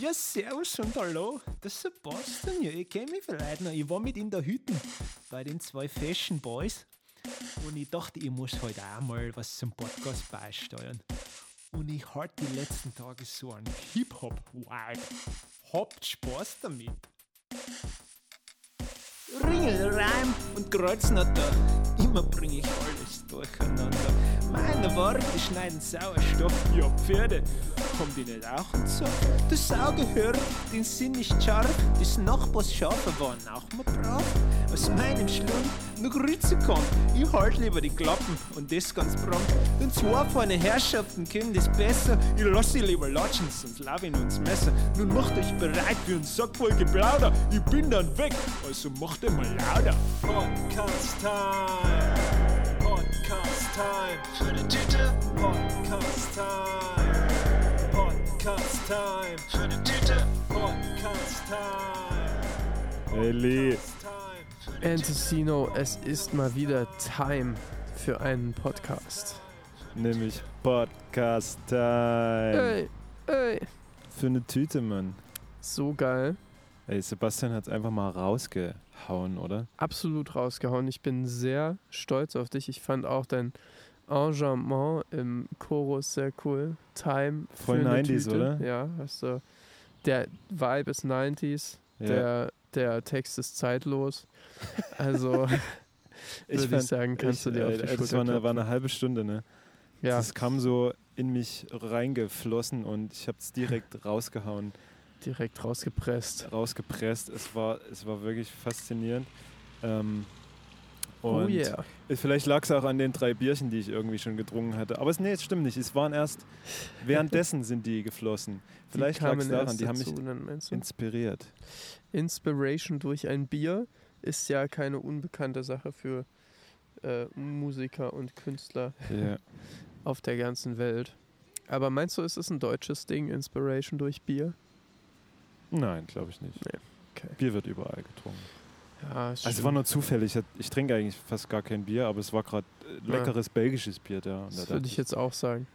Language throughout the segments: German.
Ja, servus und hallo, das ist Sebastian. Ja, ich kenne mich vielleicht noch. Ich war mit in der Hütte bei den zwei Fashion Boys und ich dachte, ich muss heute auch mal was zum Podcast beisteuern. Und ich hatte die letzten Tage so einen Hip-Hop-Wild. Habt Spaß damit. Ringel, Reim und Kreuznatter, immer bring ich alles durcheinander. Meine Worte schneiden Sauerstoff, ja Pferde, kommt nicht auch und so? Das Saugehör, den Sinn nicht scharf, des Nachbars Schafe waren auch mal brav. Aus meinem Schlund noch Grütze kommt, ich halt lieber die Klappen und das ganz prompt. Denn zwei feine Herrschaften können das besser, ich lass sie lieber latschen, sonst lauf ich uns Messer. Nun macht euch bereit für einen Sack voll Geplauder, ich bin dann weg, also macht ihr mal lauter. Podcast Time. Podcast Time. Für die Tüte. Podcast Time. Podcast Time. Für die Tüte. Podcast Time. Hey Lee. Antocino, es ist mal wieder Time für einen Podcast. nämlich Podcast Time. Ey, ey, Für eine Tüte, Mann. so geil. Ey, Sebastian hat's einfach mal rausgehauen, oder? Absolut rausgehauen. Ich bin sehr stolz auf dich. Ich fand auch dein Engagement im Chorus sehr cool. Time. Voll für eine 90s, Tüte. oder? Ja, hast du. Der Vibe ist 90s. Ja. Der, der Text ist zeitlos. Also, würde ich sagen, kannst du dir auf die äh, Das Schulter war eine, war eine halbe Stunde, ne? Ja, Das kam so in mich reingeflossen und ich hab's direkt rausgehauen, direkt rausgepresst. rausgepresst. Es war, es war wirklich faszinierend. Ähm, Oh und yeah. Vielleicht lag es auch an den drei Bierchen, die ich irgendwie schon getrunken hatte. Aber es, nee, es stimmt nicht. Es waren erst währenddessen sind die geflossen. Vielleicht lag es daran, die haben mich dazu, inspiriert. Inspiration durch ein Bier ist ja keine unbekannte Sache für äh, Musiker und Künstler Ja. auf der ganzen Welt. Aber meinst du, ist es ein deutsches Ding, Inspiration durch Bier? Nein, glaube ich nicht. Nee, okay. Bier wird überall getrunken. Ja, Also es war nur zufällig. Ich- trinke eigentlich fast gar kein Bier, aber es war gerade leckeres belgisches Bier da. Und da das dachte würde ich jetzt auch sagen.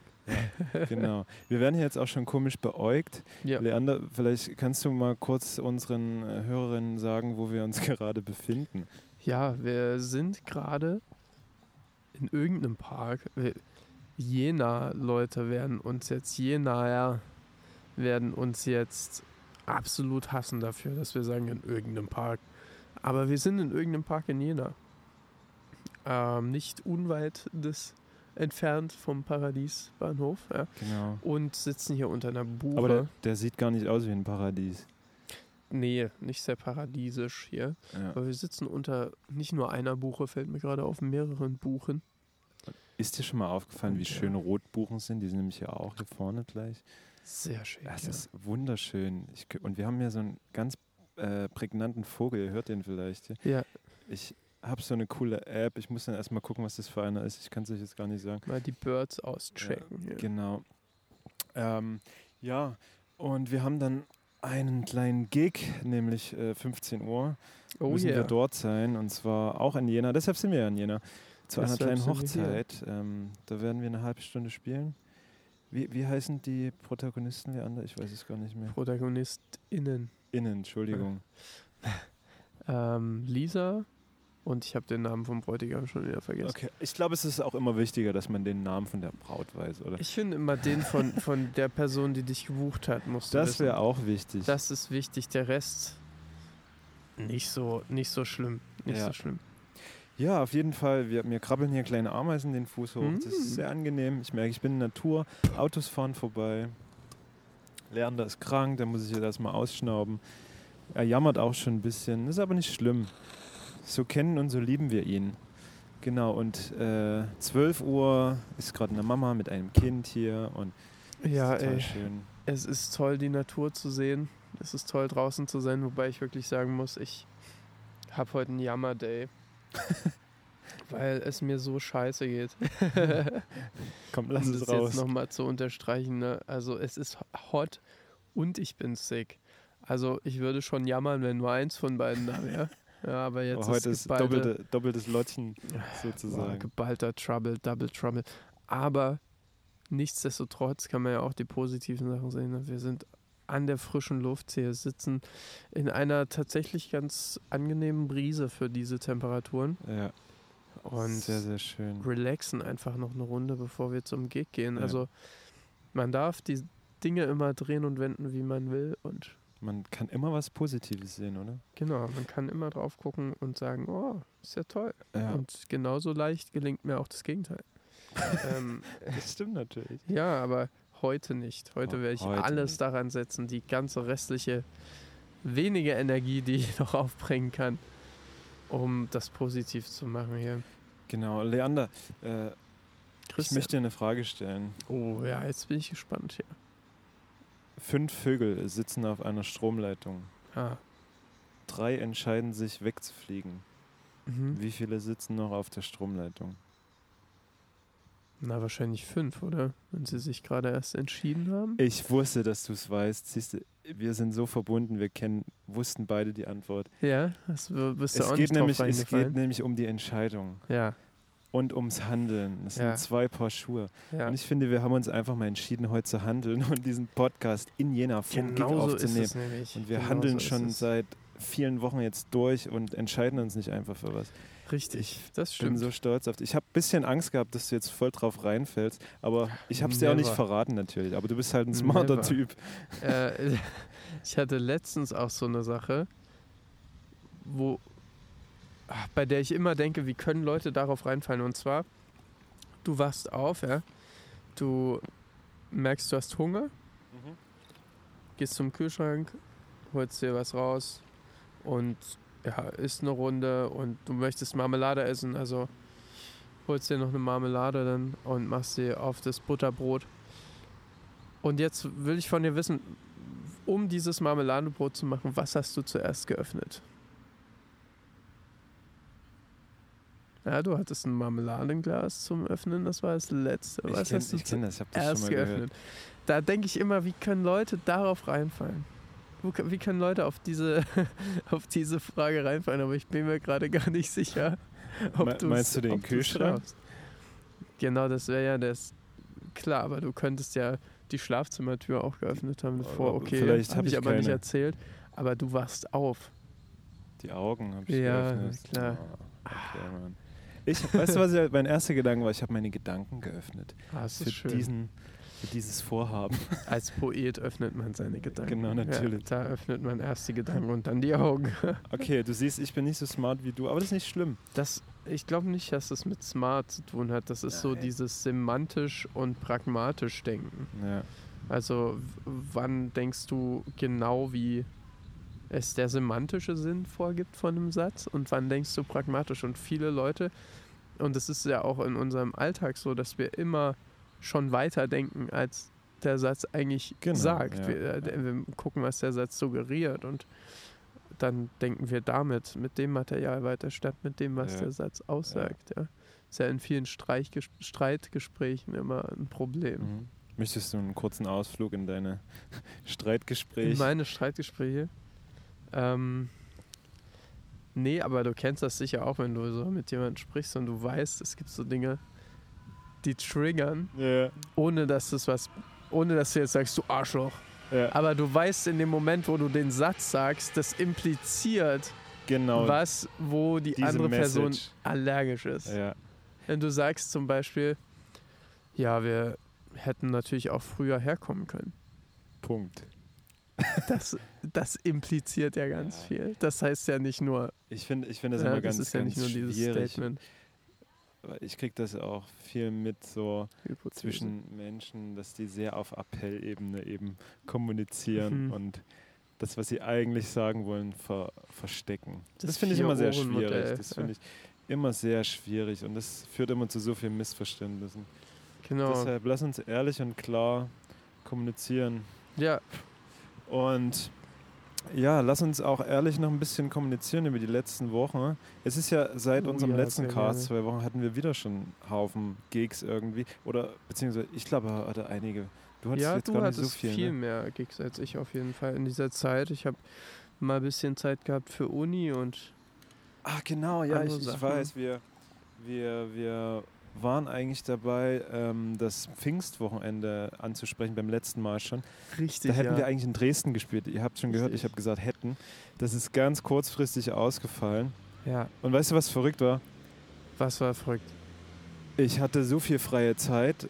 Genau. Wir werden hier jetzt auch schon komisch beäugt. Ja. Leander, vielleicht kannst du mal kurz unseren äh, Hörerinnen sagen, wo wir uns gerade befinden. Ja, wir sind gerade in irgendeinem Park. Jena-Leute werden uns jetzt, Jenaer werden uns jetzt absolut hassen dafür, dass wir sagen in irgendeinem Park. Aber wir sind in irgendeinem Park in Jena. Ähm, nicht unweit des entfernt vom Paradiesbahnhof. Ja, Genau. und sitzen hier unter einer Buche. Aber der, der sieht gar nicht aus wie ein Paradies. nee, nicht sehr paradiesisch hier. Ja. Aber wir sitzen unter nicht nur einer Buche, fällt mir gerade auf, mehreren Buchen. Ist dir schon mal aufgefallen, wie Ja. schön Rotbuchen sind? Die sind nämlich ja auch hier vorne gleich. Sehr schön. Das ja. ist wunderschön. Ich, und wir haben hier so einen ganz äh, prägnanten Vogel. Ihr hört den vielleicht. Ja, Ich habe so eine coole App. Ich muss dann erstmal gucken, was das für einer ist. Ich kann es euch jetzt gar nicht sagen. mal die Birds auschecken. Ja, Genau. Ähm, ja, und wir haben dann einen kleinen Gig, nämlich äh, 15 Uhr. Oh müssen yeah. wir dort sein und zwar auch in Jena. Deshalb sind wir ja in Jena. Zu einer kleinen. Hochzeit. Ähm, da werden wir eine halbe Stunde spielen. Wie, wie heißen die Protagonisten, Leander? Ich weiß es gar nicht mehr. ProtagonistInnen. Innen, Entschuldigung. Ähm, Lisa und ich habe den Namen vom Bräutigam schon wieder vergessen. Okay, ich glaube, es ist auch immer wichtiger, dass man den Namen von der Braut weiß, oder? Ich finde immer den von, von der Person, die dich gebucht hat, musst du Das wäre auch wichtig. Das ist wichtig. Der Rest nicht so, nicht so schlimm. Nicht Ja. so schlimm. Ja, auf jeden Fall. Wir, mir krabbeln hier kleine Ameisen den Fuß hoch. Das Mm. ist sehr angenehm. Ich merke, ich bin in der Natur. Autos fahren vorbei. Leander ist krank, da muss ich jetzt erstmal ausschnauben. Er jammert auch schon ein bisschen. Ist aber nicht schlimm. So kennen und so lieben wir ihn. Genau, und äh, 12 Uhr ist gerade eine Mama mit einem Kind hier und Ja, ey. schön. Es ist toll, die Natur zu sehen. Es ist toll, draußen zu sein, wobei ich wirklich sagen muss, ich habe heute einen Jammer-Day. weil es mir so scheiße geht. Komm, lass um es das raus. jetzt nochmal zu unterstreichen. Ne? Also es ist hot und ich bin sick. Also ich würde schon jammern, wenn nur eins von beiden da wäre. Ja, aber jetzt Aber heute ist geballte- doppelte, doppeltes Lottchen Boah, sozusagen. geballter Trouble, Double Trouble. Aber nichtsdestotrotz kann man ja auch die positiven Sachen sehen. ne? Wir sind an der frischen Luft hier sitzen, in einer tatsächlich ganz angenehmen Brise für diese Temperaturen Ja, und sehr, sehr schön. relaxen einfach noch eine Runde, bevor wir zum Gig gehen. Ja. Also man darf die Dinge immer drehen und wenden, wie man will und Man kann immer was Positives sehen, oder? genau, man kann immer drauf gucken und sagen, oh, ist ja toll. Ja, Und genauso leicht gelingt mir auch das Gegenteil. ähm, das stimmt natürlich. ja, aber heute nicht. Heute Oh, werde ich heute alles nicht. daran setzen, die ganze restliche wenige Energie, die ich noch aufbringen kann, um das positiv zu machen hier. Genau, Leander, äh, ich möchte dir eine Frage stellen. oh ja, jetzt bin ich gespannt hier. Fünf Vögel sitzen auf einer Stromleitung. Ah. Drei entscheiden sich wegzufliegen. Mhm. Wie viele sitzen noch auf der Stromleitung? Na, wahrscheinlich fünf, oder? Wenn sie sich gerade erst entschieden haben. Ich wusste, dass du es weißt. Siehst du, wir sind so verbunden, wir kennen, wussten beide die Antwort. Ja, das bist du Es auch geht, nicht nämlich, es geht nämlich um die Entscheidung Ja, und ums Handeln. Das Ja. sind zwei Paar Schuhe. ja. Und ich finde, wir haben uns einfach mal entschieden, heute zu handeln und diesen Podcast in Jena vom Gig Genau so ist aufzunehmen. es nämlich. Und wir Genau handeln so schon seit vielen Wochen jetzt durch und entscheiden uns nicht einfach für was. Richtig, das Ich bin stimmt. so stolz auf dich. Ich habe ein bisschen Angst gehabt, dass du jetzt voll drauf reinfällst, aber ich habe es dir auch nicht verraten natürlich. Aber du bist halt ein smarter Never. Typ. äh, ich hatte letztens auch so eine Sache, wo ach, bei der ich immer denke, wie können Leute darauf reinfallen? Und zwar, du wachst auf, ja, du merkst, du hast Hunger, gehst zum Kühlschrank, holst dir was raus und ja, isst eine Runde und du möchtest Marmelade essen, also holst dir noch eine Marmelade dann und machst sie auf das Butterbrot. Und jetzt will ich von dir wissen, um dieses Marmeladenbrot zu machen, was hast du zuerst geöffnet? Ja, du hattest ein Marmeladenglas zum Öffnen, das war das letzte. Ich Was kenn- hast du ich kenne das, ich habe das zuerst schon mal geöffnet? gehört. Da denke ich immer, wie können Leute darauf reinfallen? Wie können Leute auf diese, auf diese Frage reinfallen? Aber ich bin mir gerade gar nicht sicher, ob Me- du's- meinst du den Kühlschrank? Genau, das wäre ja das. Klar, aber du könntest ja die Schlafzimmertür auch geöffnet haben davor. Aber Okay, vielleicht habe hab ich ich aber nicht keine. erzählt. Aber du wachst auf. Die Augen habe ich Ja, geöffnet. klar. Oh, okay. Ich, weißt du, was ich, mein erster Gedanke war? Ich habe meine Gedanken geöffnet. Ah, das Für, ist schön. diesen, für dieses Vorhaben. Als Poet öffnet man seine Gedanken. Genau, natürlich. Ja, da öffnet man erst die Gedanken und dann die Augen. Okay, du siehst, ich bin nicht so smart wie du, aber das ist nicht schlimm. Das, ich glaube nicht, dass das mit smart zu tun hat. Das ist so Nein. dieses semantisch und pragmatisch denken. Ja. Also wann denkst du genau, wie es der semantische Sinn vorgibt von einem Satz und wann denkst du pragmatisch? Und viele Leute, und es ist ja auch in unserem Alltag so, dass wir immer schon weiter denken, als der Satz eigentlich Genau, sagt. ja, wir, äh, ja. wir gucken, was der Satz suggeriert und dann denken wir damit, mit dem Material weiter, statt mit dem, was Ja. der Satz aussagt. Ja. Ist ja in vielen Streichges Streitgesprächen immer ein Problem. Mhm. Möchtest du einen kurzen Ausflug in deine In Streitgespräche? meine Streitgespräche. Ähm, nee, aber du kennst das sicher auch, wenn du so mit jemandem sprichst und du weißt, es gibt so Dinge, die triggern, Ja, ohne dass das was, ohne dass du jetzt sagst, du Arschloch. ja. Aber du weißt in dem Moment, wo du den Satz sagst, das impliziert genau. was, wo die andere Person Message. allergisch ist. Ja. Wenn du sagst zum Beispiel, ja, wir hätten natürlich auch früher herkommen können. Punkt. Das, das impliziert ja ganz Ja. viel. Das heißt ja nicht nur, Ich finde ich find das ja, immer ganz, das ist ja ganz nicht nur dieses schwierig. Statement. Ich kriege das auch viel mit so Hypothese. zwischen Menschen, dass die sehr auf Appellebene eben kommunizieren Mhm. und das, was sie eigentlich sagen wollen, ver verstecken. Das, Das finde ich immer sehr schwierig. Das finde ich immer sehr schwierig und das führt immer zu so vielen Missverständnissen. Genau. Deshalb lass uns ehrlich und klar kommunizieren. Ja, Und ja, lass uns auch ehrlich noch ein bisschen kommunizieren über die letzten Wochen. Es ist ja seit Oh unserem ja, letzten Cast, gerne. zwei Wochen, hatten wir wieder schon einen Haufen Gigs irgendwie. Oder beziehungsweise, ich glaube, er hatte einige. Du hattest ja jetzt du gar nicht so viel. viel ne? mehr Gigs als ich auf jeden Fall in dieser Zeit. Ich habe mal ein bisschen Zeit gehabt für Uni und Ah, genau, ja, ich, ich weiß. Wir, wir, wir waren eigentlich dabei, ähm, das Pfingstwochenende anzusprechen, beim letzten Mal schon. Richtig, Da hätten ja. wir eigentlich in Dresden gespielt. Ihr habt schon gehört, Richtig. ich habe gesagt hätten. Das ist ganz kurzfristig ausgefallen. ja, Und weißt du, was verrückt war? was war verrückt? Ich hatte so viel freie Zeit.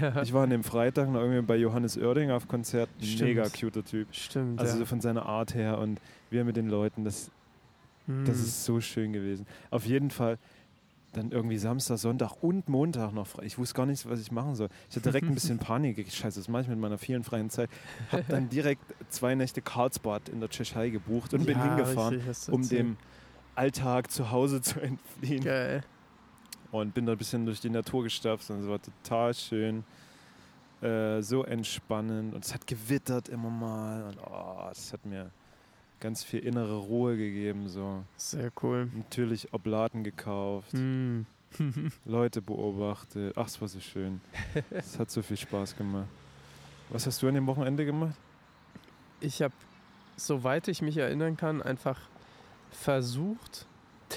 Ja, Ich war an dem Freitag noch irgendwie bei Johannes Oerding auf Konzert. Stimmt. Mega cuter Typ. stimmt. Also ja. so von seiner Art her und wir mit den Leuten, das, das Hm. ist so schön gewesen. Auf jeden Fall dann irgendwie Samstag, Sonntag und Montag noch frei. Ich wusste gar nicht, was ich machen soll. Ich hatte direkt ein bisschen Panik. Ich, Scheiße, das mache ich mit meiner vielen freien Zeit. Hab dann direkt zwei Nächte Karlsbad in der Tschechei gebucht und bin ja, hingefahren, richtig, um dem Alltag zu Hause zu entfliehen. Geil. Und bin da ein bisschen durch die Natur gestapft und es war total schön. Äh, so entspannend. Und es hat gewittert immer mal. Und oh, das hat mir ganz viel innere Ruhe gegeben. So. Sehr cool. Natürlich Oblaten gekauft, Hm. Leute beobachtet. Ach, es war so schön. Es hat so viel Spaß gemacht. Was hast du an dem Wochenende gemacht? Ich habe, soweit ich mich erinnern kann, einfach versucht,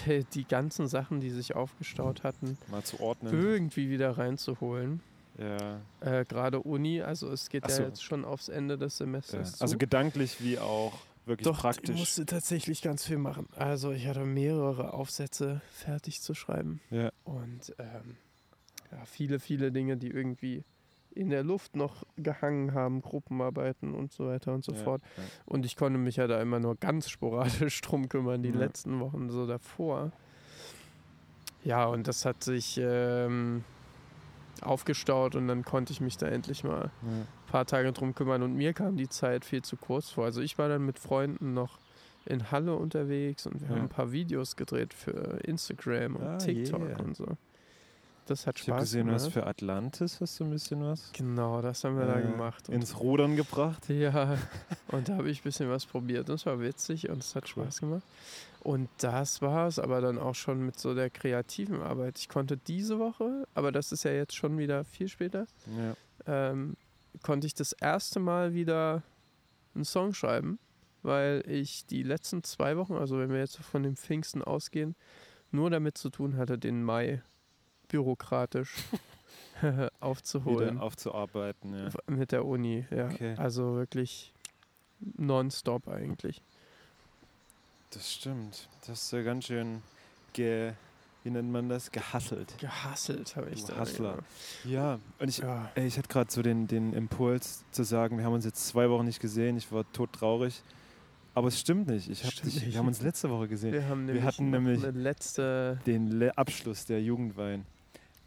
die, die ganzen Sachen, die sich aufgestaut hatten, Mal zu ordnen. irgendwie wieder reinzuholen. Ja. Äh, Gerade Uni, also es geht Ach ja so. jetzt schon aufs Ende des ja. Semesters. Also zu. gedanklich wie auch wirklich Doch, ich praktisch. musste tatsächlich ganz viel machen. Also ich hatte mehrere Aufsätze fertig zu schreiben. Ja. Und ähm, ja, viele, viele Dinge, die irgendwie in der Luft noch gehangen haben, Gruppenarbeiten und so weiter und so Ja, fort. ja. Und ich konnte mich ja da immer nur ganz sporadisch drum kümmern, die Ja. letzten Wochen so davor. Ja, und das hat sich ähm, aufgestaut und dann konnte ich mich da endlich mal ein paar Tage drum kümmern und mir kam die Zeit viel zu kurz vor. Also ich war dann mit Freunden noch in Halle unterwegs und wir Ja. haben ein paar Videos gedreht für Instagram und Ah, TikTok yeah. und so. Das hat Ich habe Spaß gesehen, gemacht. was für Atlantis hast du ein bisschen was genau, das haben wir da äh, gemacht. Und ins Rudern gebracht. ja, und da habe ich ein bisschen was probiert. Das war witzig und es hat Cool. Spaß gemacht. Und das war es aber dann auch schon mit so der kreativen Arbeit. Ich konnte diese Woche, aber das ist ja jetzt schon wieder viel später, Ja. ähm, konnte ich das erste Mal wieder einen Song schreiben, weil ich die letzten zwei Wochen, also wenn wir jetzt von dem Pfingsten ausgehen, nur damit zu tun hatte, den Mai bürokratisch aufzuholen Wieder aufzuarbeiten. Ja. mit der Uni. Ja. Okay. Also wirklich nonstop eigentlich. Das stimmt. Das ist ja ganz schön ge, wie nennt man das? Gehasselt. Gehasselt habe ich da. Hustler. Ja, und ich, Ja. ey, ich hatte gerade so den, den Impuls zu sagen, wir haben uns jetzt zwei Wochen nicht gesehen. Ich war todtraurig. Aber es stimmt nicht. Ich hab dich, wir haben uns letzte Woche gesehen. Wir haben nämlich hatten nämlich- letzte. Den Le Abschluss der Jugendwein.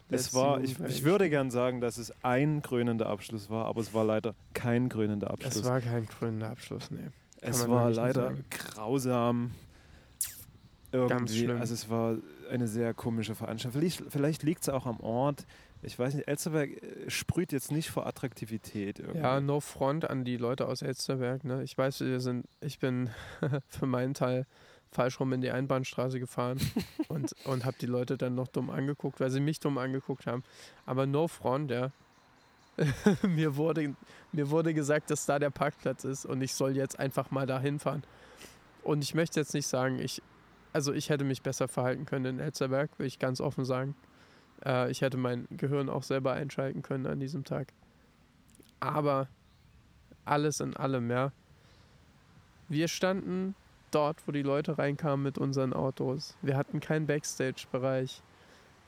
Es war, ich, ich würde gern sagen, dass es ein krönender Abschluss war, aber es war leider kein krönender Abschluss. Es war kein grüner Abschluss, nee. Es man war leider sagen. grausam. Irgendwie, schlimm. Also es war eine sehr komische Veranstaltung. Vielleicht, vielleicht liegt es auch am Ort. Ich weiß nicht, Elsterberg äh, sprüht jetzt nicht vor Attraktivität. Irgendwie. Ja, no front an die Leute aus Elsterberg. Ne? Ich weiß, wir sind, ich bin für meinen Teil falsch rum in die Einbahnstraße gefahren und, und habe die Leute dann noch dumm angeguckt, weil sie mich dumm angeguckt haben. Aber no front, ja. mir, wurde, mir wurde gesagt, dass da der Parkplatz ist und ich soll jetzt einfach mal da hinfahren. Und ich möchte jetzt nicht sagen, ich, also ich hätte mich besser verhalten können in Elsterberg, will ich ganz offen sagen. Äh, ich hätte mein Gehirn auch selber einschalten können an diesem Tag. Aber alles in allem, ja. Wir standen dort, wo die Leute reinkamen mit unseren Autos. Wir hatten keinen Backstage-Bereich.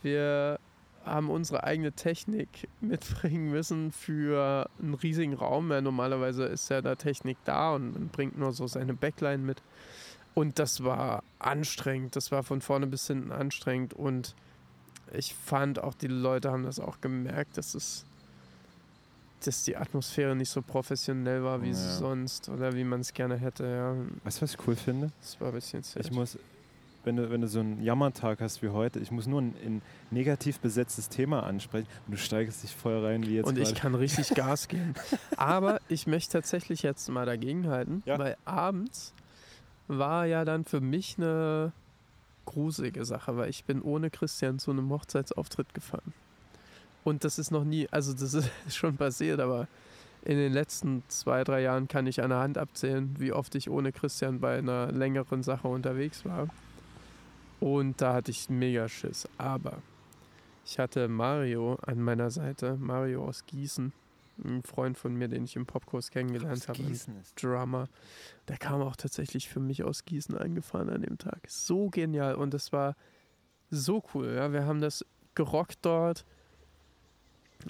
Wir haben unsere eigene Technik mitbringen müssen für einen riesigen Raum. Ja, normalerweise ist ja da Technik da und man bringt nur so seine Backline mit. Und das war anstrengend. Das war von vorne bis hinten anstrengend. Und ich fand auch, die Leute haben das auch gemerkt, dass es dass die Atmosphäre nicht so professionell war wie Ja. sonst oder wie man es gerne hätte. Ja, Weißt du, was ich cool finde? das war ein bisschen sad. Ich muss, wenn du, wenn du so einen Jammertag hast wie heute, ich muss nur ein, ein negativ besetztes Thema ansprechen und du steigst dich voll rein, wie jetzt und ich kann richtig Gas geben. Aber ich möchte tatsächlich jetzt mal dagegenhalten, Ja. weil abends war ja dann für mich eine gruselige Sache, weil ich bin ohne Christian zu einem Hochzeitsauftritt gefahren. Und das ist noch nie, also das ist schon passiert, aber in den letzten zwei, drei Jahren kann ich an der Hand abzählen, wie oft ich ohne Christian bei einer längeren Sache unterwegs war. Und da hatte ich mega Schiss. Aber Ich hatte Mario an meiner Seite, Mario aus Gießen, ein Freund von mir, den ich im Popkurs kennengelernt habe, ein Gießen ist Drummer. Der kam auch tatsächlich für mich aus Gießen eingefahren an dem Tag. So genial und es war so cool. Ja, wir haben das gerockt dort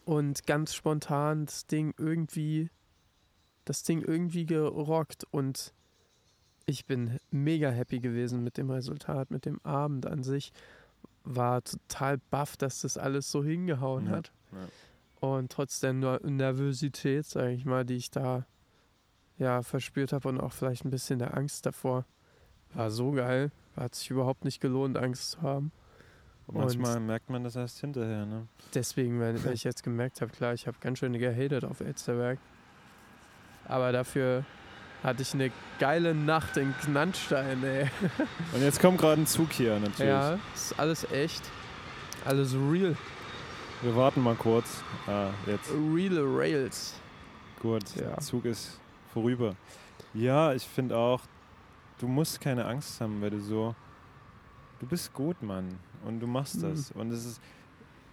und ganz spontan das Ding irgendwie, das Ding irgendwie gerockt und ich bin mega happy gewesen mit dem Resultat, mit dem Abend an sich. War total baff, dass das alles so hingehauen Ja, hat. ja. Und trotz der Ner- Nervosität, sage ich mal, die ich da ja verspürt habe und auch vielleicht ein bisschen der Angst davor, war so geil. Hat sich überhaupt nicht gelohnt, Angst zu haben. Manchmal merkt man das erst hinterher, ne? Deswegen, weil, weil ich jetzt gemerkt habe, klar, ich habe ganz schön gehatet auf Elsterberg. Aber dafür hatte ich eine geile Nacht in Knannstein, ey. Und jetzt kommt gerade ein Zug hier natürlich. Ja, ist alles echt. Alles real. Wir warten mal kurz. Ah, jetzt. Real Rails. Gut, Ja. der Zug ist vorüber. Ja, ich finde auch, du musst keine Angst haben, weil du so. Du bist gut, Mann. Und du machst Mhm. das. Und es ist.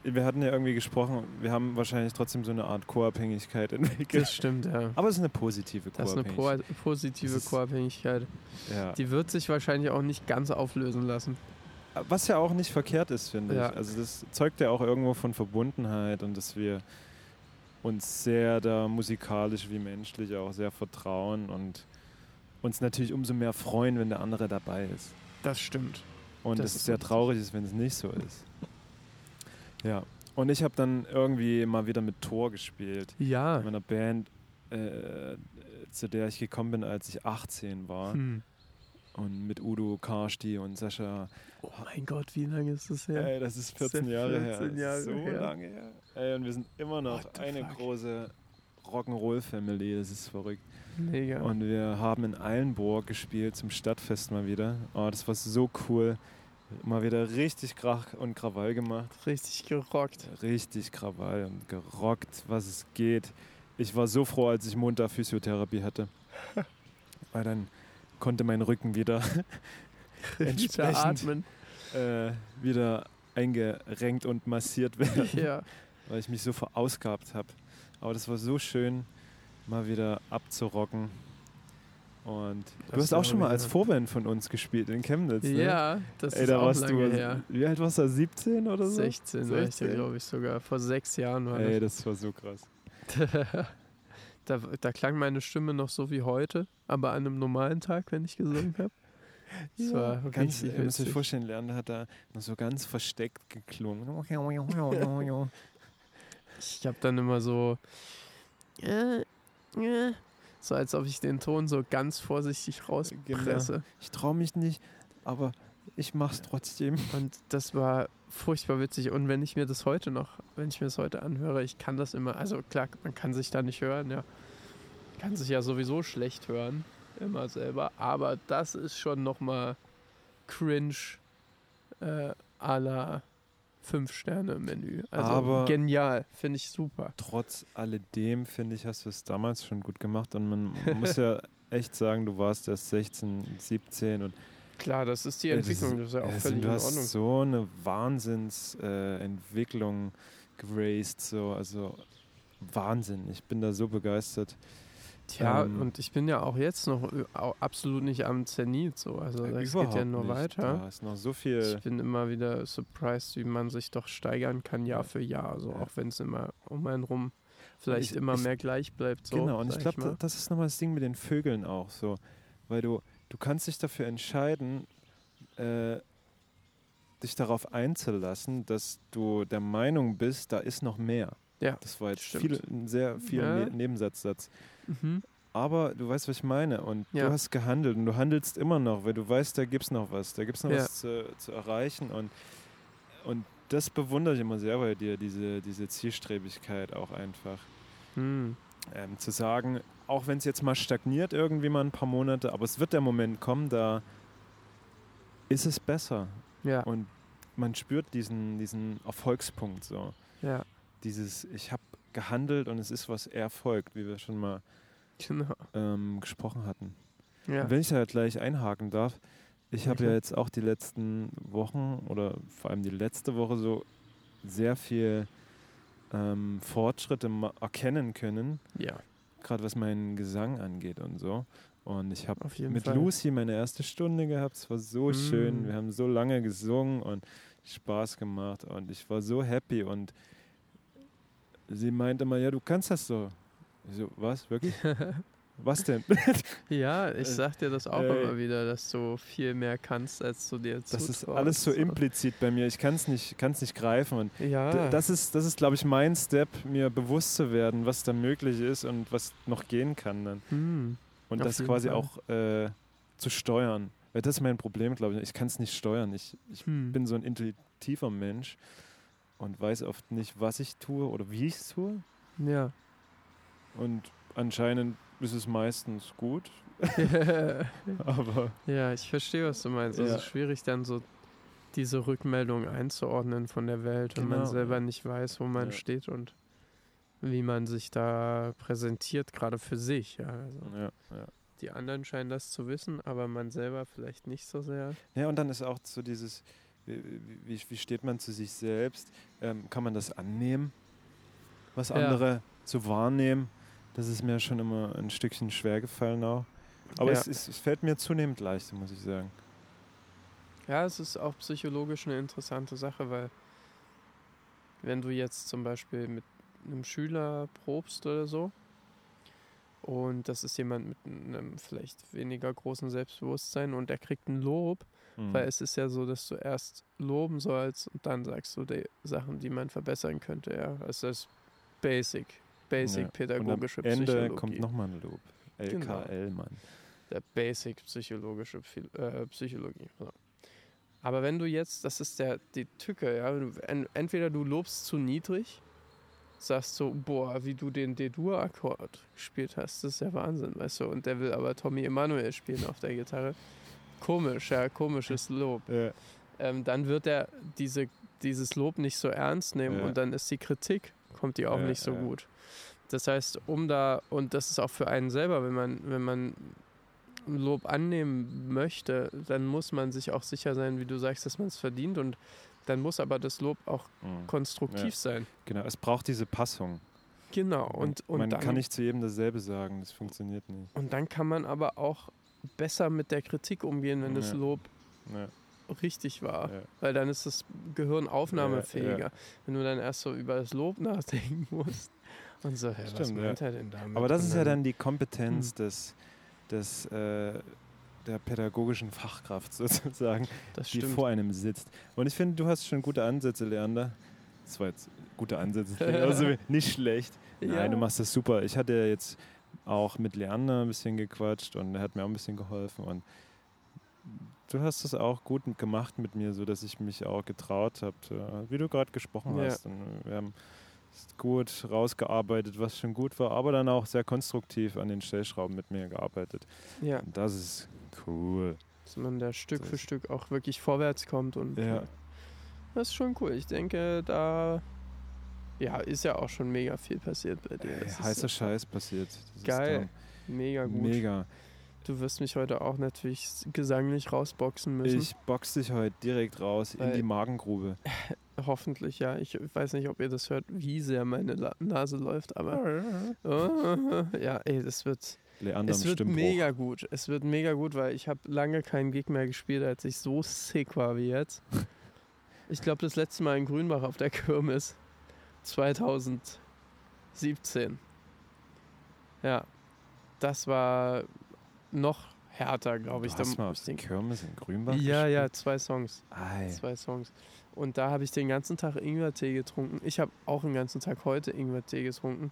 Wir hatten ja irgendwie gesprochen, wir haben wahrscheinlich trotzdem so eine Art Co-Abhängigkeit entwickelt. Das stimmt, ja. Aber es ist eine positive Das ist eine Co-Abhängigkeit. po positive Co-Abhängigkeit. Ja. Die wird sich wahrscheinlich auch nicht ganz auflösen lassen. Was ja auch nicht verkehrt ist, finde Ja. ich. Also das zeugt ja auch irgendwo von Verbundenheit und dass wir uns sehr da musikalisch wie menschlich auch sehr vertrauen und uns natürlich umso mehr freuen, wenn der andere dabei ist. Das stimmt. Und Das es ist sehr traurig ist, wenn es nicht so ist. Ja. Und ich habe dann irgendwie mal wieder mit Thor gespielt. Ja. In meiner Band, äh, zu der ich gekommen bin, als ich 18 war. Hm. Und mit Udo, Karsti und Sascha Oh mein Gott, wie lange ist das her? Ey, das ist Das ist 14 ja Jahre 14 her. Das Jahre so her. lange her. Ey, und wir sind immer noch eine fuck? große Rock'n'Roll-Family. Das ist verrückt. Mega. Und wir haben in Eilenburg gespielt zum Stadtfest mal wieder. Oh, das war so cool. Mal wieder richtig Krach und Krawall gemacht. Richtig gerockt. Richtig Krawall und gerockt, was es geht. Ich war so froh, als ich Montag Physiotherapie hatte. Weil dann konnte mein Rücken wieder entsprechend atmen. äh, wieder eingerenkt und massiert werden, Ja. weil ich mich so verausgabt habe. Aber das war so schön, mal wieder abzurocken. Und du Das hast auch schon mal als ja. Vorband von uns gespielt in Chemnitz. Ne? Ja, das Ey, ist da auch warst lange du, her. wie alt warst du, 17 oder so? 16 war ich da, 16? glaube ich, sogar. Vor sechs Jahren war Ey, das war so krass. das. da, da klang meine Stimme noch so wie heute, aber an einem normalen Tag, wenn ich gesungen habe. Das war ganz, ihr müsst euch vorstellen, Lerner hat da noch so ganz versteckt geklungen. Ich habe dann immer so. Äh, äh, so als ob ich den Ton so ganz vorsichtig rauspresse. Ich traue mich nicht, aber ich mach's trotzdem. Und das war furchtbar witzig. Und wenn ich mir das heute noch, wenn ich mir das heute anhöre, ich kann das immer, also klar, man kann sich da nicht hören, ja. Kann sich ja sowieso schlecht hören, immer selber. Aber das ist schon nochmal cringe äh, à la 5-Sterne-Menü. Also Aber- genial, finde ich super. Trotz alledem, finde ich, hast du es damals schon gut gemacht. Und man muss ja echt sagen, du warst erst 16, 17 und Klar, das ist die Entwicklung, das ist ja auch völlig du in hast Ordnung. so eine Wahnsinnsentwicklung äh, geraced, so, also Wahnsinn. Ich bin da so begeistert. Tja, ähm, und ich bin ja auch jetzt noch äh, absolut nicht am Zenit so. Also es geht ja nur nicht. weiter. Da ist noch so viel. Ich bin immer wieder surprised, wie man sich doch steigern kann, Jahr für Jahr. So, Ja. auch wenn es immer um einen rum vielleicht ich- immer ich- mehr gleich bleibt. So, genau, und ich glaube, das ist nochmal das Ding mit den Vögeln auch so. Weil du, du kannst dich dafür entscheiden, äh, dich darauf einzulassen, dass du der Meinung bist, da ist noch mehr. Ja, Das war jetzt viel, ein sehr viel Ja. ne Nebensatzsatz. Mhm. Aber du weißt, was ich meine. Und Ja. du hast gehandelt und du handelst immer noch, weil du weißt, da gibt es noch was. Da gibt es noch Ja. was zu, zu erreichen. Und, und das bewundere ich immer sehr bei dir, diese, diese Zielstrebigkeit auch einfach. Hm. Ähm, zu sagen, auch wenn es jetzt mal stagniert, irgendwie mal ein paar Monate, aber es wird der Moment kommen, da ist es besser. Ja, Und man spürt diesen, diesen Erfolgspunkt so. ja, Dieses, ich habe gehandelt und es ist was erfolgt, wie wir schon mal genau. ähm, gesprochen hatten. Ja. Wenn ich da gleich einhaken darf, ich habe Ja, jetzt auch die letzten Wochen oder vor allem die letzte Woche so sehr viel ähm, Fortschritte erkennen können, Ja, gerade was meinen Gesang angeht und so. Und ich habe mit Fall. Lucy meine erste Stunde gehabt. Es war so Mm. schön. Wir haben so lange gesungen und Spaß gemacht und ich war so happy und sie meinte immer, ja, du kannst das so. Ich so, was, wirklich? was denn? Ja, ich Äh, sag dir das auch ey. immer wieder, dass du viel mehr kannst, als du dir Das ist zutraust. alles so implizit bei mir. Ich kann es nicht, kann's nicht greifen. Und Ja, das ist, das ist glaube ich, mein Step, mir bewusst zu werden, was da möglich ist und was noch gehen kann dann. hm. Und Auf das quasi Fall. auch äh, zu steuern. Weil das ist mein Problem, glaube ich. Ich kann es nicht steuern. Ich, ich Hm. bin so ein intuitiver Mensch und weiß oft nicht, was ich tue oder wie ich es tue. Ja. Und anscheinend ist es meistens gut, aber ja, ich verstehe, was du meinst. Es Ja. ist schwierig, dann so diese Rückmeldung einzuordnen von der Welt, wenn man Genau, selber ja. nicht weiß, wo man Ja. steht und wie man sich da präsentiert, gerade für sich. Ja, also ja, ja. die anderen scheinen das zu wissen, aber man selber vielleicht nicht so sehr. Ja, und dann ist auch so dieses, wie, wie, wie steht man zu sich selbst? Ähm, kann man das annehmen, was Ja. andere so wahrnehmen? Das ist mir schon immer ein Stückchen schwer gefallen auch. Aber Ja. es, ist, es fällt mir zunehmend leichter, muss ich sagen. Ja, es ist auch psychologisch eine interessante Sache, weil wenn du jetzt zum Beispiel mit einem Schüler probst oder so und das ist jemand mit einem vielleicht weniger großen Selbstbewusstsein und der kriegt ein Lob, Mhm. weil es ist ja so, dass du erst loben sollst und dann sagst du die Sachen, die man verbessern könnte. Ja, es ist Basic, Basic Ja. pädagogische und am Ende Psychologie. kommt nochmal ein Lob. Genau. LKL, Mann. der Basic psychologische äh, Psychologie. So. Aber wenn du jetzt, das ist der die Tücke, ja, entweder du lobst zu niedrig, sagst so, boah, wie du den D-Dur-Akkord gespielt hast, das ist ja Wahnsinn, weißt du, und der will aber Tommy Emanuel spielen auf der Gitarre. Komisch, ja, komisches Lob. Ja. Ähm, dann wird er diese, dieses Lob nicht so ernst nehmen Ja. und dann ist die Kritik, kommt die auch Ja, nicht so gut. Das heißt, um da, und das ist auch für einen selber, wenn man, wenn man Lob annehmen möchte, dann muss man sich auch sicher sein, wie du sagst, dass man es verdient und dann muss aber das Lob auch Mhm. konstruktiv sein. Genau, es braucht diese Passung. Genau. Und, und, man dann, kann nicht zu jedem dasselbe sagen, das funktioniert nicht. und dann kann man aber auch besser mit der Kritik umgehen, wenn das Ja. Lob Ja, richtig war. ja. Weil dann ist das Gehirn aufnahmefähiger. Ja, Wenn du dann erst so über das Lob nachdenken musst und so, was Stimmt, meint er denn damit? Aber das ist ja dann die Kompetenz Hm. des, des, äh, der pädagogischen Fachkraft sozusagen, die vor einem sitzt. Und ich finde, du hast schon gute Ansätze, Leander. Das war jetzt gute Ansätze, also nicht schlecht. Ja. Nein, du machst das super. Ich hatte ja jetzt auch mit Leander ein bisschen gequatscht und er hat mir auch ein bisschen geholfen. Und du hast das auch gut gemacht mit mir, so dass ich mich auch getraut habe, wie du gerade gesprochen Ja. hast. Und wir haben es gut rausgearbeitet, was schon gut war, aber dann auch sehr konstruktiv an den Stellschrauben mit mir gearbeitet. Ja, Und das ist cool. dass man da Stück Das für Stück auch wirklich vorwärts kommt und Ja. das ist schon cool. Ich denke, da ja, ist ja auch schon mega viel passiert bei dir. Ey, heißer Scheiß passiert. Das Geil. Mega gut. Mega. Du wirst mich heute auch natürlich gesanglich rausboxen müssen. Ich box dich heute direkt raus in Weil- die Magengrube. Hoffentlich, ja. Ich weiß nicht, ob ihr das hört, wie sehr meine La Nase läuft, aber oh, ja, ey, das wird, Leander es wird Stimmbruch. mega gut. Es wird mega gut, weil ich habe lange keinen Gig mehr gespielt, als ich so sick war wie jetzt. Ich glaube, das letzte Mal in Grünbach auf der Kirmes 2017. Ja, das war noch härter, glaube ich. Du hast mal auf denk- Kirmes in Grünbach ja, ja, gespielt? zwei Songs. Ei. Zwei Songs. Und da habe ich den ganzen Tag Ingwertee getrunken. Ich habe auch den ganzen Tag heute Ingwertee getrunken.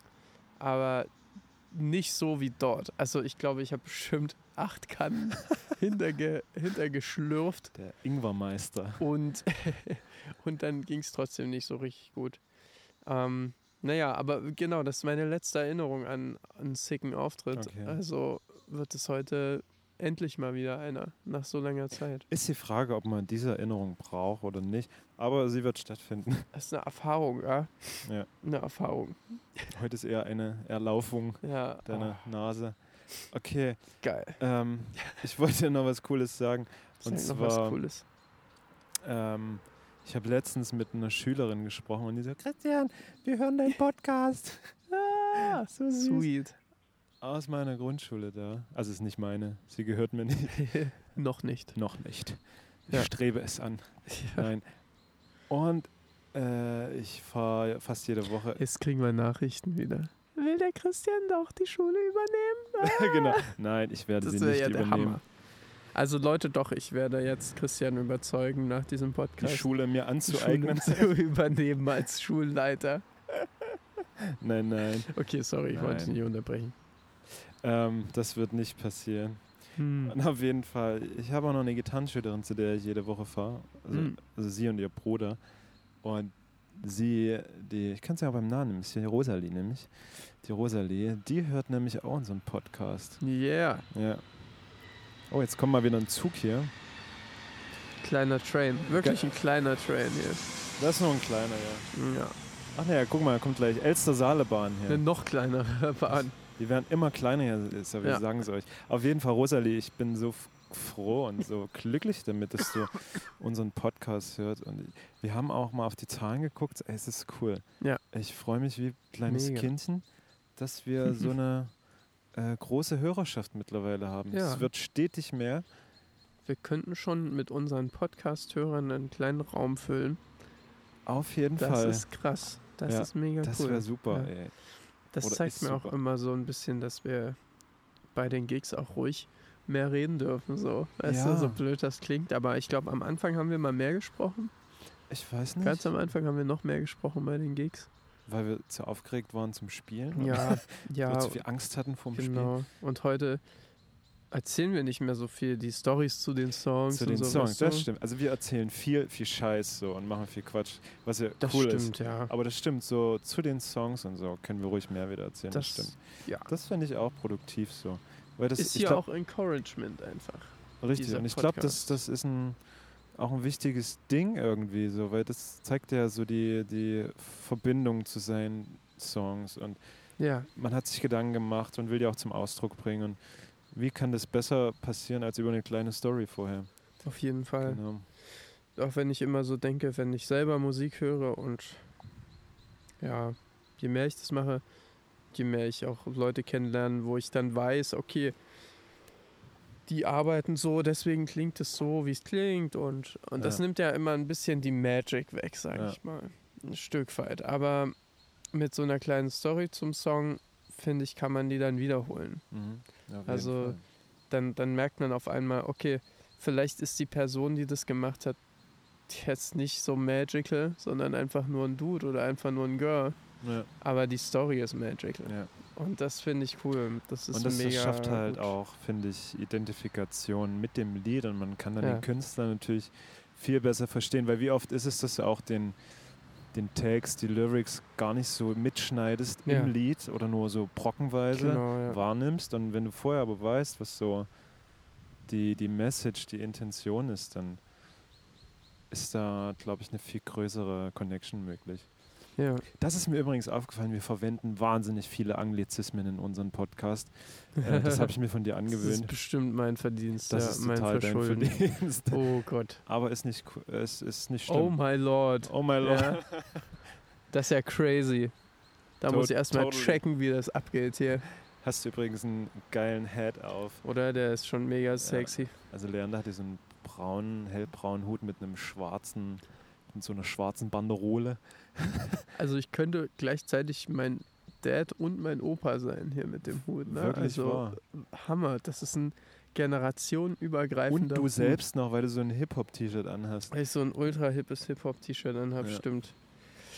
Aber nicht so wie dort. Also ich glaube, ich habe bestimmt acht Kannen hinterge hintergeschlürft. Der Ingwermeister. Und, und dann ging es trotzdem nicht so richtig gut. Ähm, naja, aber genau, das ist meine letzte Erinnerung an einen sicken Auftritt. Okay. Also wird es heute endlich mal wieder einer, nach so langer Zeit. Ist die Frage, ob man diese Erinnerung braucht oder nicht. Aber sie wird stattfinden. Das ist eine Erfahrung, ja? Ja. Eine Erfahrung. Heute ist eher eine Erlaufung Ja. deiner oh, Nase. Okay, geil. ähm, ich wollte noch was Cooles sagen. Und Sag noch was zwar- Cooles. Ähm, Ich habe letztens mit einer Schülerin gesprochen und die so, Christian, wir hören deinen Podcast. ah, so süß. Sweet. Aus meiner Grundschule da. Also ist nicht meine. Sie gehört mir nicht. Noch nicht. Noch nicht. Ich Ja. strebe es an. Ja. Nein. Und äh, ich fahre fast jede Woche. Jetzt kriegen wir Nachrichten wieder. Will der Christian doch die Schule übernehmen? genau. Nein, ich werde Das sie nicht ja übernehmen. Hammer. Also Leute, doch, ich werde jetzt Christian überzeugen, nach diesem Die Podcast Schule mir die anzueignen. Schule zu übernehmen als Schulleiter. nein, nein. Okay, sorry, ich wollte dich Nein. nicht unterbrechen. Ähm, das wird nicht passieren. Hm. Und auf jeden Fall, ich habe auch noch eine Gitarrenschülerin, zu der ich jede Woche fahre. Also, Hm. also sie und ihr Bruder. Und sie, die, ich kann sie ja beim Namen nehmen, ist die Rosalie nämlich. Die Rosalie, die hört nämlich auch unseren Podcast. Yeah, Ja. Oh, jetzt kommt mal wieder ein Zug hier. kleiner Train. Wirklich ein kleiner Train hier. Das ist nur ein kleiner, ja. Ja. Ach naja, guck mal, da kommt gleich Elster Saalebahn Eine hier. noch kleinere Bahn. Die werden immer kleiner hier, ist, Ja. wir sagen es euch. Auf jeden Fall, Rosalie, ich bin so froh und so glücklich damit, dass du unseren Podcast hört. Und wir haben auch mal auf die Zahlen geguckt. Ey, es ist cool. Ja. Ich freue mich wie ein kleines Mega. Kindchen, dass wir so eine äh, große Hörerschaft mittlerweile haben. Ja. Es wird stetig mehr. Wir könnten schon mit unseren Podcast-Hörern einen kleinen Raum füllen. Auf jeden Das Fall. ist krass. Das Ja, ist mega das cool. wäre super, Ja. Das Oder zeigt mir auch super. immer so ein bisschen, dass wir bei den Gigs auch ruhig mehr reden dürfen. So. Weißt Ja. du, so blöd das klingt. Aber ich glaube, am Anfang haben wir mal mehr gesprochen. Ich weiß nicht, Ganz am Anfang haben wir noch mehr gesprochen bei den Gigs. Weil wir zu aufgeregt waren zum Spielen. Ja, Weil ja, wir zu viel Angst hatten vom Spiel. genau. Und heute erzählen wir nicht mehr so viel die Stories zu den Songs. Zu den so, Songs, weißt du? das stimmt. Also wir erzählen viel, viel Scheiß so und machen viel Quatsch, was ja Das cool stimmt, ist. ja. Aber das stimmt, so zu den Songs und so können wir ruhig mehr wieder erzählen. Das, Das, stimmt. ja. Das finde ich auch produktiv so. Weil das ist ja auch Encouragement einfach. richtig. Und ich glaube, das, das ist ein, auch ein wichtiges Ding irgendwie so, weil das zeigt ja so die, die Verbindung zu seinen Songs und Ja, man hat sich Gedanken gemacht und will die auch zum Ausdruck bringen. Und wie kann das besser passieren als über eine kleine Story vorher? auf jeden Fall. Genau. Auch wenn ich immer so denke, wenn ich selber Musik höre und ja, je mehr ich das mache, je mehr ich auch Leute kennenlerne, wo ich dann weiß, okay, die arbeiten so, deswegen klingt es so, wie es klingt und, und das Ja. nimmt ja immer ein bisschen die Magic weg, sag Ja. ich mal. Ein Stück weit. Aber mit so einer kleinen Story zum Song, finde ich, kann man die dann wiederholen. Mhm. Ja, Also. Dann, dann merkt man auf einmal, okay, vielleicht ist die Person, die das gemacht hat, jetzt nicht so magical, sondern einfach nur ein Dude oder einfach nur ein Girl. Ja, Aber die Story ist magical. ja. Und das finde ich cool. Das ist Und das, mega. das schafft halt gut. auch, finde ich, Identifikation mit dem Lied und man kann dann Ja. den Künstler natürlich viel besser verstehen, weil wie oft ist es, dass du auch den, den Text, die Lyrics gar nicht so mitschneidest Ja. im Lied oder nur so brockenweise Genau, ja. wahrnimmst und wenn du vorher aber weißt, was so die, die Message, die Intention ist, dann ist da, glaube ich, eine viel größere Connection möglich. Ja. Das ist mir übrigens aufgefallen, wir verwenden wahnsinnig viele Anglizismen in unserem Podcast. Äh, das habe ich mir von dir Das ist angewöhnt. bestimmt mein Verdienst. Das ja, ist mein total dein Verschulden. Verdienst. Oh Gott. Aber ist nicht, es ist nicht Oh schlimm. my Lord. Oh my Lord. Ja. Das ist ja crazy. Da To- muss ich erstmal totally. checken, wie das abgeht hier. Hast du übrigens einen geilen Hat auf. Oder? Der ist schon mega sexy. Also Leander hat hier so einen braunen, hellbraunen Hut mit einem schwarzen, mit so einer schwarzen Banderole. Also ich könnte gleichzeitig mein Dad und mein Opa sein hier mit dem Hut. Ne? Wirklich also wahr. Hammer. Das ist ein Und generationenübergreifender du Hut. selbst noch, weil du so ein Hip-Hop-T-Shirt anhast. Weil ich so ein ultra hippes Hip-Hop-T-Shirt anhabe, Ja. stimmt.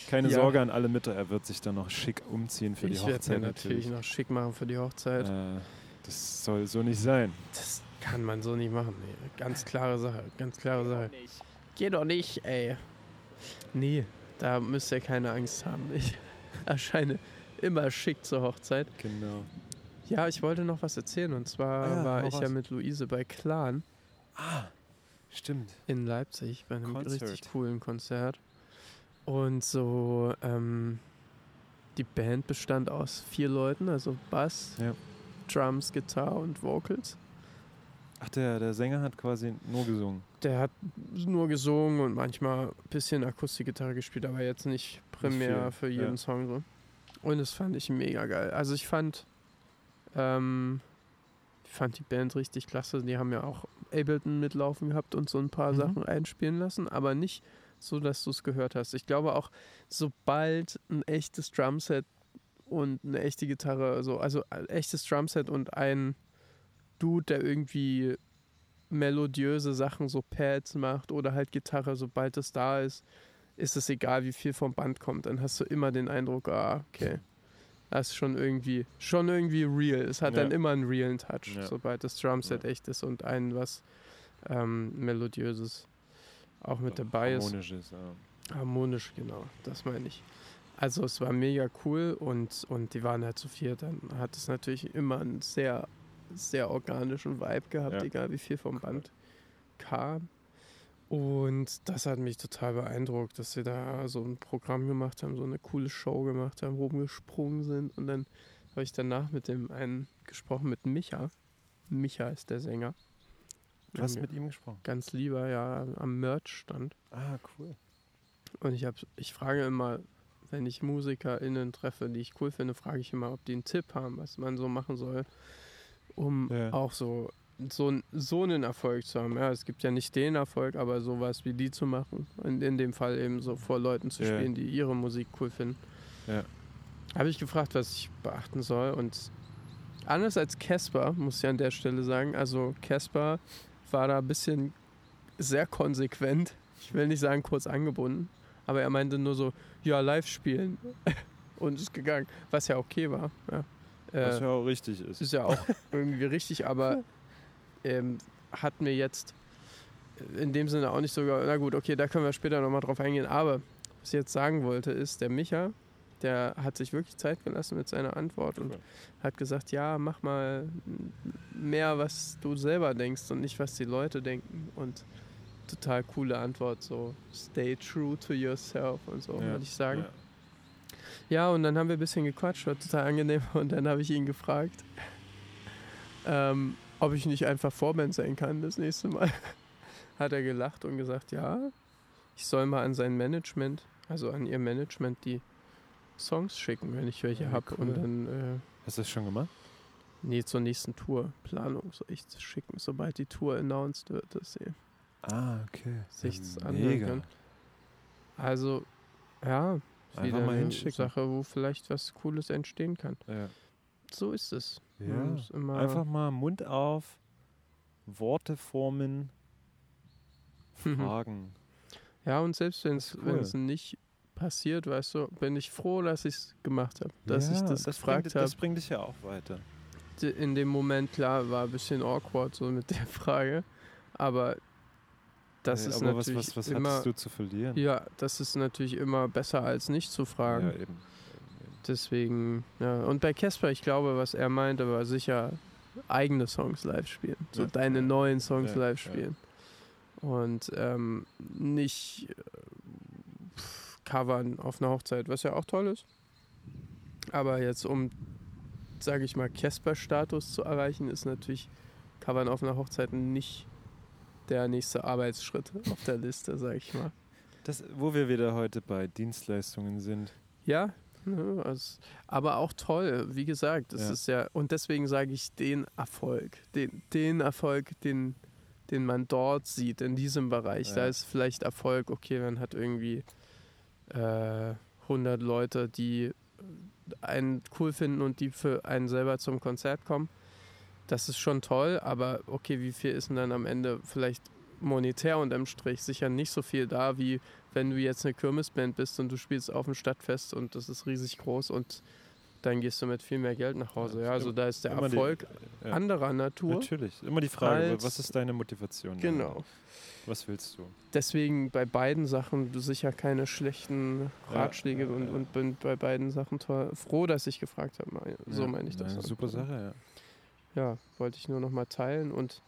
Keine Ja. Sorge an alle Mütter, er wird sich dann noch schick umziehen für ich die werde Hochzeit mir natürlich noch schick machen für die Hochzeit. Äh, das soll so nicht sein. Das kann man so nicht machen. Nee. Ganz klare Sache, ganz klare Sache. Geh doch nicht, ey. Nee, da müsst ihr keine Angst haben. Ich erscheine immer schick zur Hochzeit. Genau. Ja, ich wollte noch was erzählen. Und zwar Ah ja, war ich ja raus. mit Luise bei Clan Ah, stimmt. in Leipzig bei einem Concert. richtig coolen Konzert. Und so, ähm, die Band bestand aus vier Leuten, also Bass, Ja. Drums, Gitarre und Vocals. Ach, der, der Sänger hat quasi nur gesungen. Der hat nur gesungen und manchmal ein bisschen Akustikgitarre gespielt, aber jetzt nicht primär für jeden ja. Song so. Und das fand ich mega geil. Also ich fand, ähm, ich fand die Band richtig klasse. Die haben ja auch Ableton mitlaufen gehabt und so ein paar Mhm. Sachen einspielen lassen, aber nicht so, dass du es gehört hast. Ich glaube auch, sobald ein echtes Drumset und eine echte Gitarre, so, also ein echtes Drumset und ein Dude, der irgendwie melodiöse Sachen, so Pads macht oder halt Gitarre, sobald es da ist, ist es egal, wie viel vom Band kommt. Dann hast du immer den Eindruck, ah, okay. Das ist schon irgendwie, schon irgendwie real. Es hat Ja. dann immer einen realen Touch, Ja. sobald das Drumset Ja. echt ist und ein was ähm, Melodiöses auch mit dabei ist. Harmonisch ist, ja. Harmonisch, genau, das meine ich. Also es war mega cool und, und die waren halt zu viert. Dann hat es natürlich immer einen sehr, sehr organischen Vibe gehabt, Ja. egal wie viel vom Band kam. Und das hat mich total beeindruckt, dass sie da so ein Programm gemacht haben, so eine coole Show gemacht haben, rumgesprungen sind. Und dann habe ich danach mit dem einen gesprochen, mit Micha. Micha ist der Sänger. Du hast mit ihm gesprochen. Ganz lieber, ja, am Merch stand. Ah, cool. Und ich, hab, ich frage immer, wenn ich MusikerInnen treffe, die ich cool finde, frage ich immer, ob die einen Tipp haben, was man so machen soll, um Ja. auch so, so, so einen Erfolg zu haben. Ja, es gibt ja nicht den Erfolg, aber sowas wie die zu machen. In, in dem Fall eben so vor Leuten zu Ja. spielen, die ihre Musik cool finden. Ja. Habe ich gefragt, was ich beachten soll. Und anders als Casper, muss ich an der Stelle sagen, also Casper war da ein bisschen sehr konsequent. Ich will nicht sagen kurz angebunden, aber er meinte nur so, ja, live spielen. Und ist gegangen, was ja okay war. Ja. Was Äh, ja auch richtig ist. ist ja auch irgendwie richtig, aber ähm, hat mir jetzt in dem Sinne auch nicht sogar, na gut, okay, da können wir später nochmal drauf eingehen, aber was ich jetzt sagen wollte ist, der Micha, der hat sich wirklich Zeit gelassen mit seiner Antwort und hat gesagt, ja, mach mal mehr, was du selber denkst und nicht, was die Leute denken und total coole Antwort, so stay true to yourself und so, Ja, würde ich sagen. ja. Ja, und dann haben wir ein bisschen gequatscht, war total angenehm. Und dann habe ich ihn gefragt, ähm, ob ich nicht einfach Vorband sein kann das nächste Mal. Hat er gelacht und gesagt, ja, ich soll mal an sein Management, also an ihr Management, die Songs schicken, wenn ich welche Ja, habe. cool. Und dann, äh, Hast du das schon gemacht? nee, zur nächsten Tour, Planung soll ich das schicken, sobald die Tour announced wird, dass sie Ah, okay. Sicht's Ja, anhören. Also, ja, Einfach wieder mal eine hinschicken. Sache, wo vielleicht was Cooles entstehen kann. Ja. So ist es. Ja. Einfach mal Mund auf, Worte formen. Fragen. Ja, und selbst wenn es cool. nicht passiert, weißt du, bin ich froh, dass ich es gemacht habe. Dass ich Ja, das, das gefragt habe. Das bringt dich ja auch weiter. In dem Moment, klar, war ein bisschen awkward so mit der Frage. Aber das Äh, ist aber was, natürlich was, was immer. du zu verlieren? Ja, das ist natürlich immer besser als nicht zu fragen. Ja, eben. eben. Deswegen, ja. Und bei Casper, ich glaube, was er meinte, war sicher eigene Songs live spielen. So Ja, deine ja, neuen Songs live spielen. Und ähm, nicht äh, pff, covern auf einer Hochzeit, was ja auch toll ist. Aber jetzt, um, sage ich mal, Casper-Status zu erreichen, ist natürlich covern auf einer Hochzeit nicht der nächste Arbeitsschritt auf der Liste, sage ich mal. Das, wo wir wieder heute bei Dienstleistungen sind. Ja, ne, also, aber auch toll, wie gesagt, das Ja. ist ja, und deswegen sage ich den Erfolg, den, den Erfolg, den, den man dort sieht, in diesem Bereich. Da Ja. ist vielleicht Erfolg, okay, man hat irgendwie äh, 100 Leute, die einen cool finden und die für einen selber zum Konzert kommen. Das ist schon toll, aber okay, wie viel ist denn dann am Ende vielleicht monetär unterm Strich? Sicher nicht so viel da, wie wenn du jetzt eine Kirmesband bist und du spielst auf dem Stadtfest und das ist riesig groß und dann gehst du mit viel mehr Geld nach Hause. Ja, also da ist der Immer die- Erfolg ja. anderer Natur. Natürlich. Immer die Frage, was ist deine Motivation? Genau. Was willst du? Deswegen bei beiden Sachen sicher keine schlechten Ratschläge ja, und, ja. und bin bei beiden Sachen toll, froh, dass ich gefragt habe. So meine ich das. Eine dann. super Sache, ja. Ja, wollte ich nur noch mal teilen und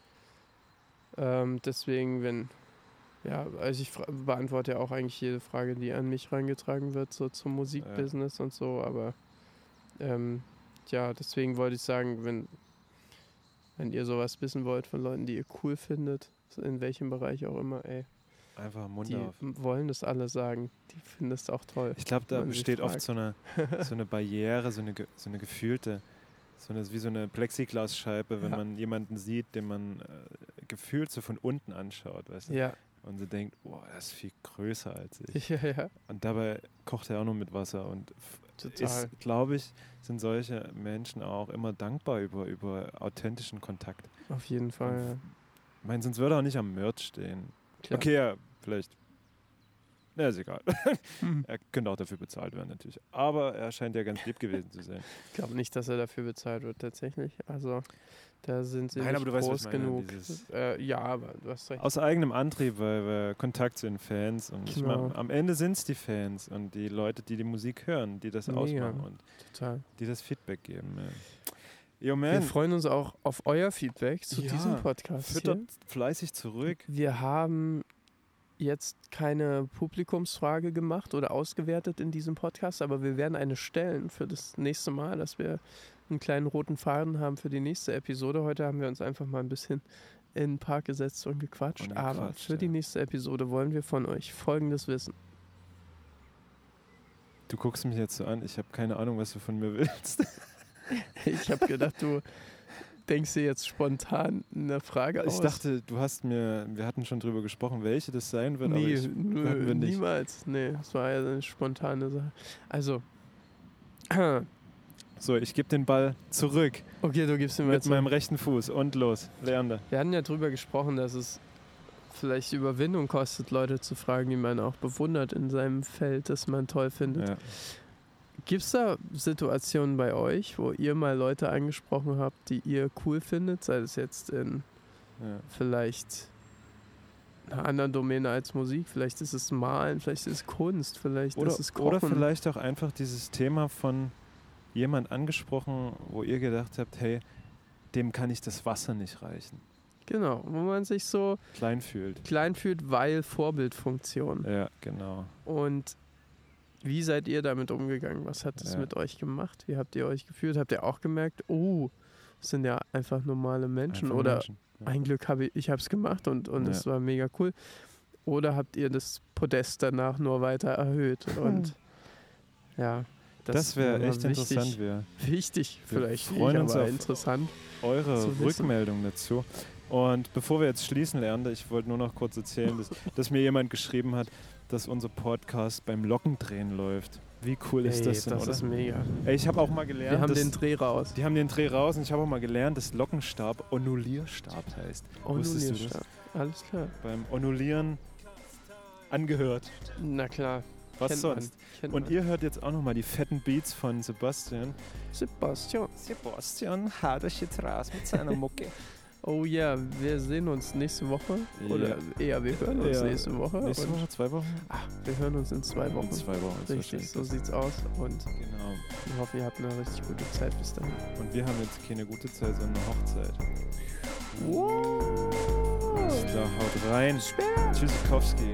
ähm, deswegen, wenn, ja, also ich beantworte ja auch eigentlich jede Frage, die an mich reingetragen wird, so zum Musikbusiness und so, aber ähm, ja, deswegen wollte ich sagen, wenn Wenn ihr sowas wissen wollt von Leuten, die ihr cool findet, in welchem Bereich auch immer, ey, Einfach Mund die auf. wollen das alle sagen. Die finden das auch toll. Ich glaube, da besteht oft so eine, so eine Barriere, so eine, so eine gefühlte, so eine, wie so eine Plexiglasscheibe, wenn Ja. man jemanden sieht, den man äh, gefühlt so von unten anschaut, weißt du? Ja, Und so denkt, boah, er ist viel größer als ich. ja, ja, Und dabei kocht er auch nur mit Wasser und total. glaube ich, sind solche Menschen auch immer dankbar über, über authentischen Kontakt. Auf jeden Fall. Ich meine, sonst würde er auch nicht am Merch stehen. Ja. Klar. Okay, ja, vielleicht. Na, ist egal. Hm. er könnte auch dafür bezahlt werden, natürlich. Aber er scheint ja ganz lieb gewesen zu sein. Ich glaube nicht, dass er dafür bezahlt wird, tatsächlich. Also, da sind sie Nein, nicht aber du weißt, groß ich meine, genug. Äh, ja, aber du hast recht. Aus eigenem Antrieb, weil wir Kontakt zu den Fans und ich Genau. mein, am Ende sind es die Fans und die Leute, die die Musik hören, die das Mega. ausmachen und Total. die das Feedback geben. Ja. Yo, Wir freuen uns auch auf euer Feedback zu Ja, diesem Podcast. füttert Hier. fleißig zurück. Wir haben jetzt keine Publikumsfrage gemacht oder ausgewertet in diesem Podcast, aber wir werden eine stellen für das nächste Mal, dass wir einen kleinen roten Faden haben für die nächste Episode. Heute haben wir uns einfach mal ein bisschen in den Park gesetzt und gequatscht. Und aber gequatscht, für die ja. nächste Episode wollen wir von euch Folgendes wissen. Du guckst mich jetzt so an, ich habe keine Ahnung, was du von mir willst. Ich habe gedacht, du denkst dir jetzt spontan eine Frage aus. Ich dachte, du hast mir, wir hatten schon drüber gesprochen, welche das sein wird, aber Nee, ich, nö, niemals. Nee, es war ja eine spontane Sache. Also, so, ich gebe den Ball zurück okay, du gibst mir mal mit zu. meinem rechten Fuß und los, Leander. Wir hatten ja drüber gesprochen, dass es vielleicht Überwindung kostet, Leute zu fragen, die man auch bewundert in seinem Feld, das man toll findet. Ja. Gibt es da Situationen bei euch, wo ihr mal Leute angesprochen habt, die ihr cool findet, sei es jetzt in Ja. vielleicht einer anderen Domäne als Musik, vielleicht ist es Malen, vielleicht ist es Kunst, vielleicht Oder, ist es Kochen. oder vielleicht auch einfach dieses Thema von jemand angesprochen, wo ihr gedacht habt, hey, dem kann ich das Wasser nicht reichen. Genau, wo man sich so Klein fühlt. klein fühlt, weil Vorbildfunktion. Ja, genau. Und wie seid ihr damit umgegangen? Was hat es Ja. mit euch gemacht? Wie habt ihr euch gefühlt? Habt ihr auch gemerkt, oh, es sind ja einfach normale Menschen Einfach oder Menschen. Ja. ein Glück habe ich, ich habe es gemacht und, und Ja. es war mega cool. Oder habt ihr das Podest danach nur weiter erhöht? Und ja, Das, wäre war echt wichtig, interessant, wäre Wichtig, Wir vielleicht freuen nicht, uns aber interessant. eure. Rückmeldung dazu. Und bevor wir jetzt schließen, Leander, ich wollte nur noch kurz erzählen, dass, dass mir jemand geschrieben hat, dass unser Podcast beim Lockendrehen läuft. Wie cool ist Ey, das denn, oder? ist mega. Ey, ich habe auch mal gelernt, Wir haben dass, den Dreh raus. die haben den Dreh raus und ich habe auch mal gelernt, dass Lockenstab Onulierstab heißt. Wusstest du das? Onulierstab. Alles klar. Beim Onulieren angehört. Na klar. Was kennt sonst? Und man. ihr hört jetzt auch nochmal die fetten Beats von Sebastian. Sebastian. Sebastian haut euch jetzt raus mit seiner Mucke. Oh ja, wir sehen uns nächste Woche. Ja. Oder eher, wir hören uns Ja. nächste Woche. Nächste Woche, zwei Wochen? Ah, wir hören uns in zwei Wochen. In zwei Wochen. Richtig, so sieht's aus. Und Genau. ich hoffe, ihr habt eine richtig gute Zeit bis dahin. Und wir haben jetzt keine gute Zeit, sondern eine Hochzeit. Wow. Alles klar, haut rein. Tschüssikowski.